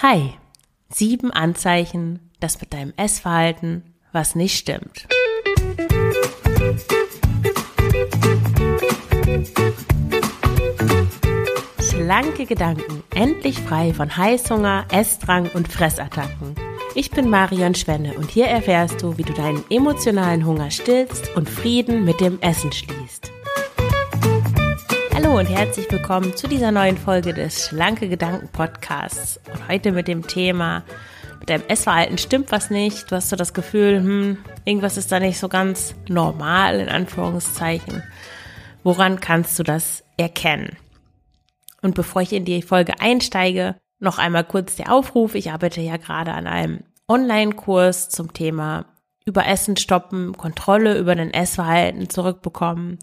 Hi, sieben Anzeichen, dass mit deinem Essverhalten was nicht stimmt. Schlanke Gedanken, endlich frei von Heißhunger, Essdrang und Fressattacken. Ich bin Marion Schwenne und hier erfährst du, wie du deinen emotionalen Hunger stillst und Frieden mit dem Essen schließt. Hallo und herzlich willkommen zu dieser neuen Folge des Schlanke Gedanken Podcasts. Und heute mit dem Thema, mit deinem Essverhalten stimmt was nicht. Du hast so das Gefühl, hm, irgendwas ist da nicht so ganz normal, in Anführungszeichen. Woran kannst du das erkennen? Und bevor ich in die Folge einsteige, noch einmal kurz der Aufruf. Ich arbeite ja gerade an einem Online-Kurs zum Thema Überessen stoppen, Kontrolle über dein Essverhalten zurückbekommen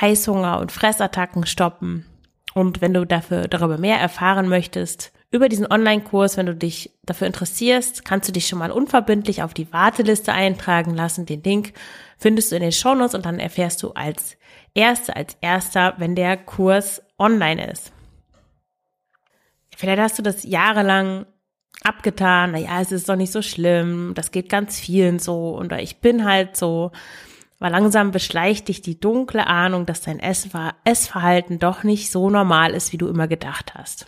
Heißhunger und Fressattacken stoppen. Und wenn du dafür darüber mehr erfahren möchtest, über diesen Online-Kurs, wenn du dich dafür interessierst, kannst du dich schon mal unverbindlich auf die Warteliste eintragen lassen. Den Link findest du in den Shownotes und dann erfährst du als Erste, als Erster, wenn der Kurs online ist. Vielleicht hast du das jahrelang abgetan, naja, es ist doch nicht so schlimm, das geht ganz vielen so und ich bin halt so. Aber langsam beschleicht dich die dunkle Ahnung, dass dein Essverhalten doch nicht so normal ist, wie du immer gedacht hast.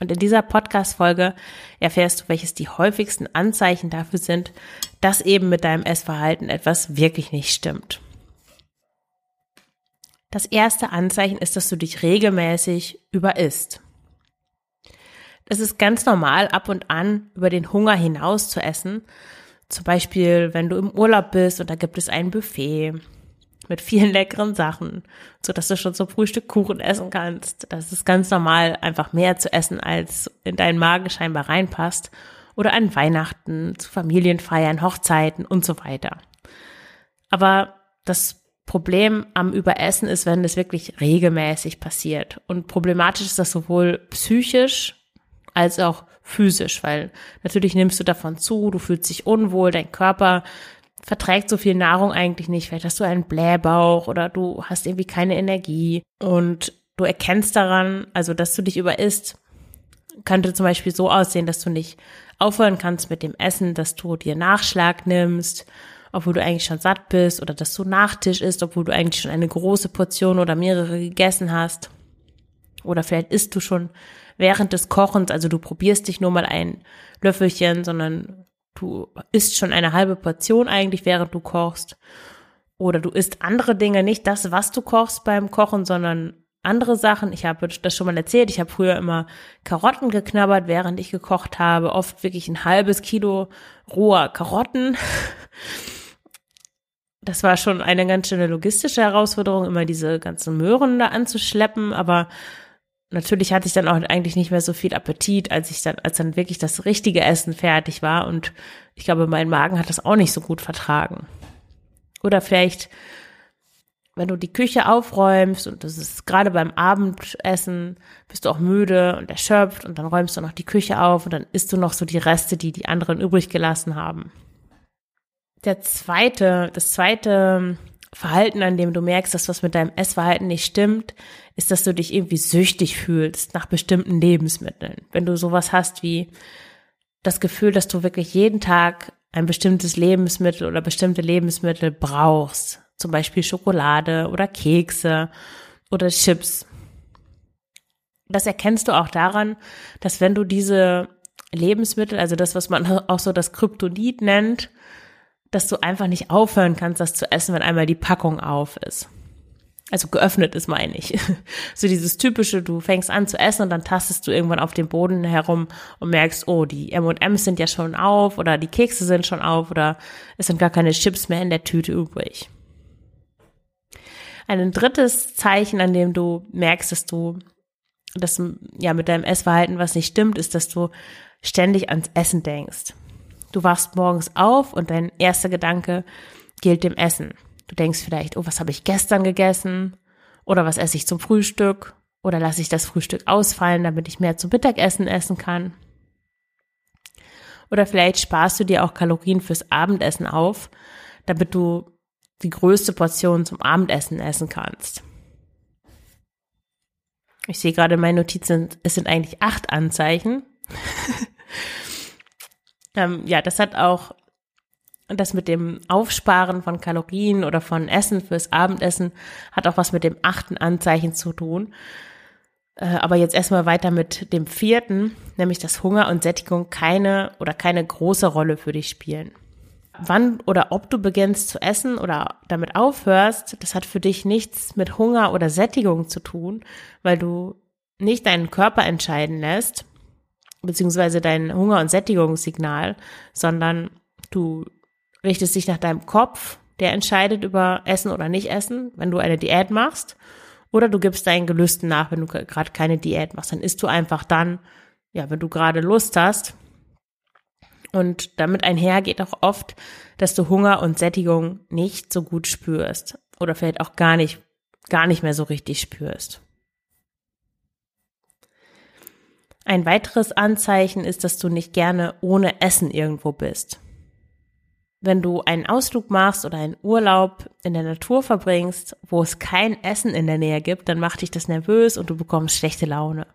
Und in dieser Podcast-Folge erfährst du, welches die häufigsten Anzeichen dafür sind, dass eben mit deinem Essverhalten etwas wirklich nicht stimmt. Das erste Anzeichen ist, dass du dich regelmäßig überisst. Es ist ganz normal, ab und an über den Hunger hinaus zu essen, zum Beispiel, wenn du im Urlaub bist und da gibt es ein Buffet mit vielen leckeren Sachen, so dass du schon zum Frühstück Kuchen essen kannst. Das ist ganz normal, einfach mehr zu essen, als in deinen Magen scheinbar reinpasst. Oder an Weihnachten, zu Familienfeiern, Hochzeiten und so weiter. Aber das Problem am Überessen ist, wenn es wirklich regelmäßig passiert. Und problematisch ist das sowohl psychisch als auch physisch, weil natürlich nimmst du davon zu, du fühlst dich unwohl, dein Körper verträgt so viel Nahrung eigentlich nicht. Vielleicht hast du einen Blähbauch oder du hast irgendwie keine Energie und du erkennst daran, also dass du dich überisst, könnte zum Beispiel so aussehen, dass du nicht aufhören kannst mit dem Essen, dass du dir Nachschlag nimmst, obwohl du eigentlich schon satt bist oder dass du Nachtisch isst, obwohl du eigentlich schon eine große Portion oder mehrere gegessen hast. Oder vielleicht isst du schon während des Kochens, also du probierst dich nur mal ein Löffelchen, sondern du isst schon eine halbe Portion eigentlich, während du kochst. Oder du isst andere Dinge, nicht das, was du kochst beim Kochen, sondern andere Sachen. Ich habe das schon mal erzählt. Ich habe früher immer Karotten geknabbert, während ich gekocht habe. Oft wirklich ein halbes Kilo roher Karotten. Das war schon eine ganz schöne logistische Herausforderung, immer diese ganzen Möhren da anzuschleppen. Aber natürlich hatte ich dann auch eigentlich nicht mehr so viel Appetit, als ich dann, als dann wirklich das richtige Essen fertig war. Und ich glaube, mein Magen hat das auch nicht so gut vertragen. Oder vielleicht, wenn du die Küche aufräumst und das ist gerade beim Abendessen, bist du auch müde und erschöpft und dann räumst du noch die Küche auf und dann isst du noch so die Reste, die die anderen übrig gelassen haben. Der zweite, das zweite Verhalten, an dem du merkst, dass was mit deinem Essverhalten nicht stimmt, ist, dass du dich irgendwie süchtig fühlst nach bestimmten Lebensmitteln. Wenn du sowas hast wie das Gefühl, dass du wirklich jeden Tag ein bestimmtes Lebensmittel oder bestimmte Lebensmittel brauchst, zum Beispiel Schokolade oder Kekse oder Chips. Das erkennst du auch daran, dass wenn du diese Lebensmittel, also das, was man auch so das Kryptonit nennt, dass du einfach nicht aufhören kannst, das zu essen, wenn einmal die Packung auf ist. Also geöffnet ist, meine ich. So dieses typische, du fängst an zu essen und dann tastest du irgendwann auf dem Boden herum und merkst, oh, die M&M's sind ja schon auf oder die Kekse sind schon auf oder es sind gar keine Chips mehr in der Tüte übrig. Ein drittes Zeichen, an dem du merkst, dass du, dass ja mit deinem Essverhalten was nicht stimmt, ist, dass du ständig ans Essen denkst. Du wachst morgens auf und dein erster Gedanke gilt dem Essen. Du denkst vielleicht, oh, was habe ich gestern gegessen? Oder was esse ich zum Frühstück? Oder lasse ich das Frühstück ausfallen, damit ich mehr zum Mittagessen essen kann? Oder vielleicht sparst du dir auch Kalorien fürs Abendessen auf, damit du die größte Portion zum Abendessen essen kannst. Ich sehe gerade in meinen Notizen, es sind eigentlich acht Anzeichen. Ähm, ja, das hat auch das mit dem Aufsparen von Kalorien oder von Essen fürs Abendessen hat auch was mit dem achten Anzeichen zu tun. Äh, aber jetzt erstmal weiter mit dem vierten, nämlich dass Hunger und Sättigung keine oder keine große Rolle für dich spielen. Wann oder ob du beginnst zu essen oder damit aufhörst, das hat für dich nichts mit Hunger oder Sättigung zu tun, weil du nicht deinen Körper entscheiden lässt, beziehungsweise dein Hunger- und Sättigungssignal, sondern du richtest dich nach deinem Kopf, der entscheidet über Essen oder nicht Essen, wenn du eine Diät machst oder du gibst deinen Gelüsten nach, wenn du gerade keine Diät machst. Dann isst du einfach dann, ja, wenn du gerade Lust hast. Und damit einher geht auch oft, dass du Hunger und Sättigung nicht so gut spürst. Oder vielleicht auch gar nicht, gar nicht mehr so richtig spürst. Ein weiteres Anzeichen ist, dass du nicht gerne ohne Essen irgendwo bist wenn du einen Ausflug machst oder einen Urlaub in der Natur verbringst, wo es kein Essen in der Nähe gibt, dann macht dich das nervös und du bekommst schlechte Laune.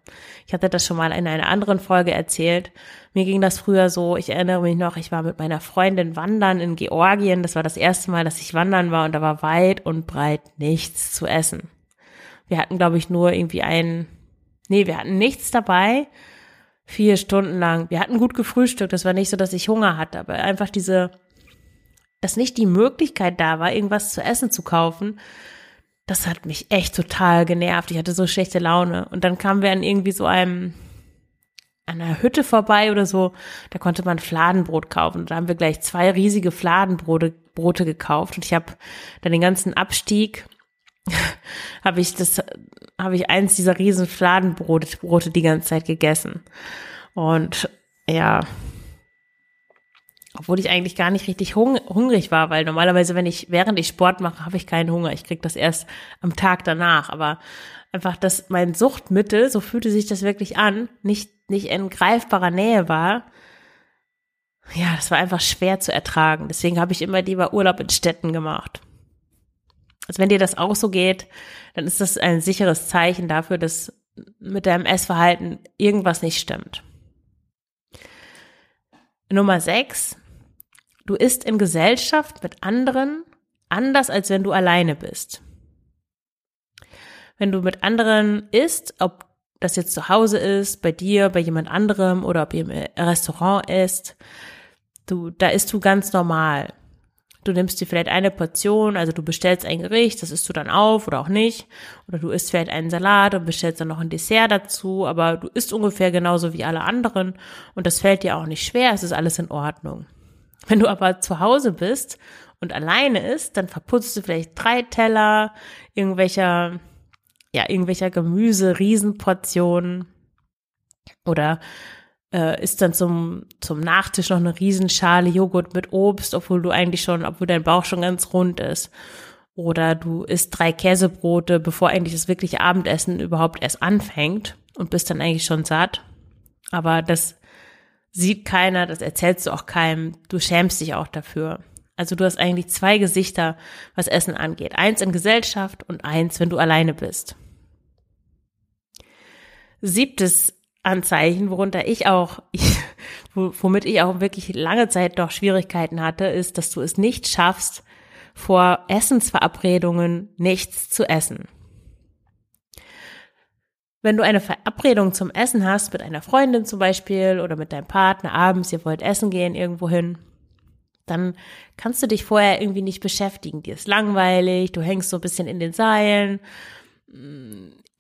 Ich hatte das schon mal in einer anderen Folge erzählt. Mir ging das früher so, ich erinnere mich noch, ich war mit meiner Freundin wandern in Georgien. Das war das erste Mal, dass ich wandern war und da war weit und breit nichts zu essen. Wir hatten, glaube ich, nur irgendwie einen, nee, wir hatten nichts dabei. Vier Stunden lang. Wir hatten gut gefrühstückt. Das war nicht so, dass ich Hunger hatte, aber einfach diese dass nicht die Möglichkeit da war, irgendwas zu essen zu kaufen, das hat mich echt total genervt. Ich hatte so schlechte Laune. Und dann kamen wir an irgendwie so einem, einer Hütte vorbei oder so, da konnte man Fladenbrot kaufen. Da haben wir gleich zwei riesige Fladenbrote Brote gekauft. Und ich habe dann den ganzen Abstieg, habe ich das, habe ich eins dieser riesen Fladenbrote Brote die ganze Zeit gegessen. Und ja, obwohl ich eigentlich gar nicht richtig hung hungrig war, weil normalerweise, wenn ich, während ich Sport mache, habe ich keinen Hunger. Ich krieg das erst am Tag danach. Aber einfach, dass mein Suchtmittel, so fühlte sich das wirklich an, nicht, nicht in greifbarer Nähe war. Ja, das war einfach schwer zu ertragen. Deswegen habe ich immer lieber Urlaub in Städten gemacht. Also wenn dir das auch so geht, dann ist das ein sicheres Zeichen dafür, dass mit deinem Essverhalten irgendwas nicht stimmt. Nummer sechs, Du isst in Gesellschaft mit anderen anders, als wenn du alleine bist. Wenn du mit anderen isst, ob das jetzt zu Hause ist, bei dir, bei jemand anderem oder ob ihr im Restaurant isst, du, da isst du ganz normal. Du nimmst dir vielleicht eine Portion, also du bestellst ein Gericht, das isst du dann auf oder auch nicht. Oder du isst vielleicht einen Salat und bestellst dann noch ein Dessert dazu, aber du isst ungefähr genauso wie alle anderen und das fällt dir auch nicht schwer, es ist alles in Ordnung. Wenn du aber zu Hause bist und alleine isst, dann verputzt du vielleicht drei Teller irgendwelcher, ja, irgendwelcher Gemüse, Riesenportionen oder äh, isst dann zum, zum Nachtisch noch eine Riesenschale Joghurt mit Obst, obwohl du eigentlich schon, obwohl dein Bauch schon ganz rund ist. Oder du isst drei Käsebrote, bevor eigentlich das wirkliche Abendessen überhaupt erst anfängt und bist dann eigentlich schon satt. Aber das sieht keiner, das erzählst du auch keinem, du schämst dich auch dafür. Also du hast eigentlich zwei Gesichter, was Essen angeht. Eins in Gesellschaft und eins, wenn du alleine bist. Siebtes Anzeichen, worunter ich auch, womit ich auch wirklich lange Zeit doch Schwierigkeiten hatte, ist, dass du es nicht schaffst, vor Essensverabredungen nichts zu essen. Wenn du eine Verabredung zum Essen hast, mit einer Freundin zum Beispiel oder mit deinem Partner abends, ihr wollt essen gehen irgendwo hin, dann kannst du dich vorher irgendwie nicht beschäftigen. Dir ist langweilig, du hängst so ein bisschen in den Seilen.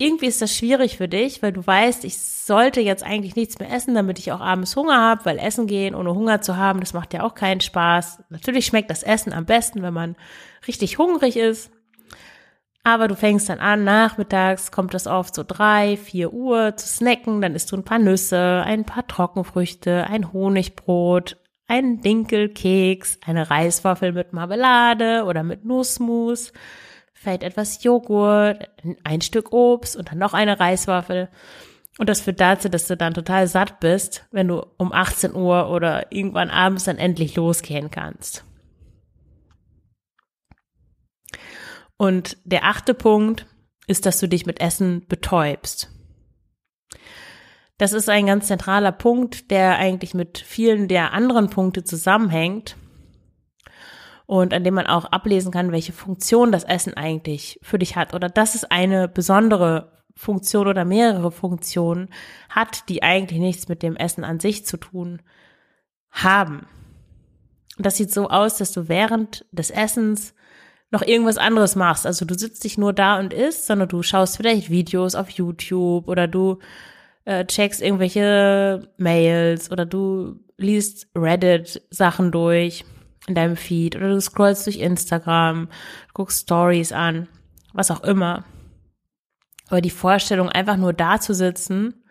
Irgendwie ist das schwierig für dich, weil du weißt, ich sollte jetzt eigentlich nichts mehr essen, damit ich auch abends Hunger habe, weil Essen gehen ohne Hunger zu haben, das macht ja auch keinen Spaß. Natürlich schmeckt das Essen am besten, wenn man richtig hungrig ist. Aber du fängst dann an, nachmittags kommt es oft so drei, vier Uhr zu snacken, dann isst du ein paar Nüsse, ein paar Trockenfrüchte, ein Honigbrot, einen Dinkelkeks, eine Reiswaffel mit Marmelade oder mit Nussmus, vielleicht etwas Joghurt, ein Stück Obst und dann noch eine Reiswaffel. Und das führt dazu, dass du dann total satt bist, wenn du um 18 Uhr oder irgendwann abends dann endlich losgehen kannst. Und der achte Punkt ist, dass du dich mit Essen betäubst. Das ist ein ganz zentraler Punkt, der eigentlich mit vielen der anderen Punkte zusammenhängt und an dem man auch ablesen kann, welche Funktion das Essen eigentlich für dich hat oder dass es eine besondere Funktion oder mehrere Funktionen hat, die eigentlich nichts mit dem Essen an sich zu tun haben. Das sieht so aus, dass du während des Essens noch irgendwas anderes machst. Also du sitzt nicht nur da und isst, sondern du schaust vielleicht Videos auf YouTube oder du äh, checkst irgendwelche Mails oder du liest Reddit-Sachen durch in deinem Feed oder du scrollst durch Instagram, guckst Stories an, was auch immer. Aber die Vorstellung, einfach nur da zu sitzen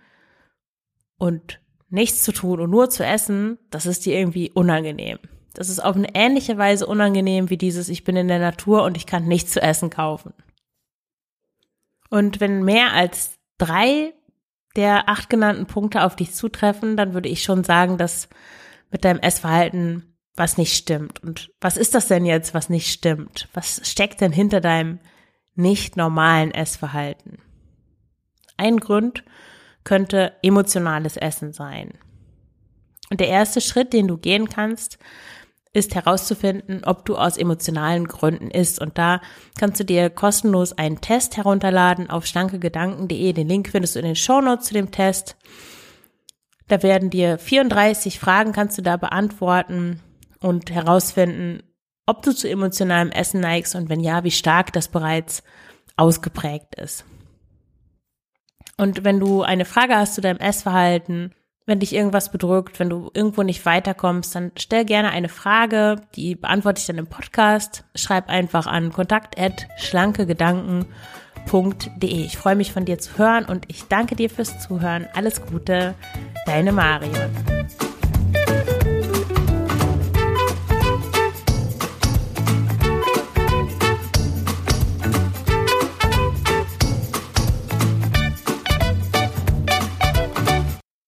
und nichts zu tun und nur zu essen, das ist dir irgendwie unangenehm. Das ist auf eine ähnliche Weise unangenehm wie dieses, ich bin in der Natur und ich kann nichts zu essen kaufen. Und wenn mehr als drei der acht genannten Punkte auf dich zutreffen, dann würde ich schon sagen, dass mit deinem Essverhalten was nicht stimmt. Und was ist das denn jetzt, was nicht stimmt? Was steckt denn hinter deinem nicht normalen Essverhalten? Ein Grund könnte emotionales Essen sein. Und der erste Schritt, den du gehen kannst, ist herauszufinden, ob du aus emotionalen Gründen isst. Und da kannst du dir kostenlos einen Test herunterladen auf schlankegedanken.de. Den Link findest du in den Shownotes zu dem Test. Da werden dir 34 Fragen kannst du da beantworten und herausfinden, ob du zu emotionalem Essen neigst und wenn ja, wie stark das bereits ausgeprägt ist. Und wenn du eine Frage hast zu deinem Essverhalten, wenn dich irgendwas bedrückt, wenn du irgendwo nicht weiterkommst, dann stell gerne eine Frage, die beantworte ich dann im Podcast. Schreib einfach an kontakt@schlankegedanken.de. Ich freue mich von dir zu hören und ich danke dir fürs Zuhören. Alles Gute, deine Marion.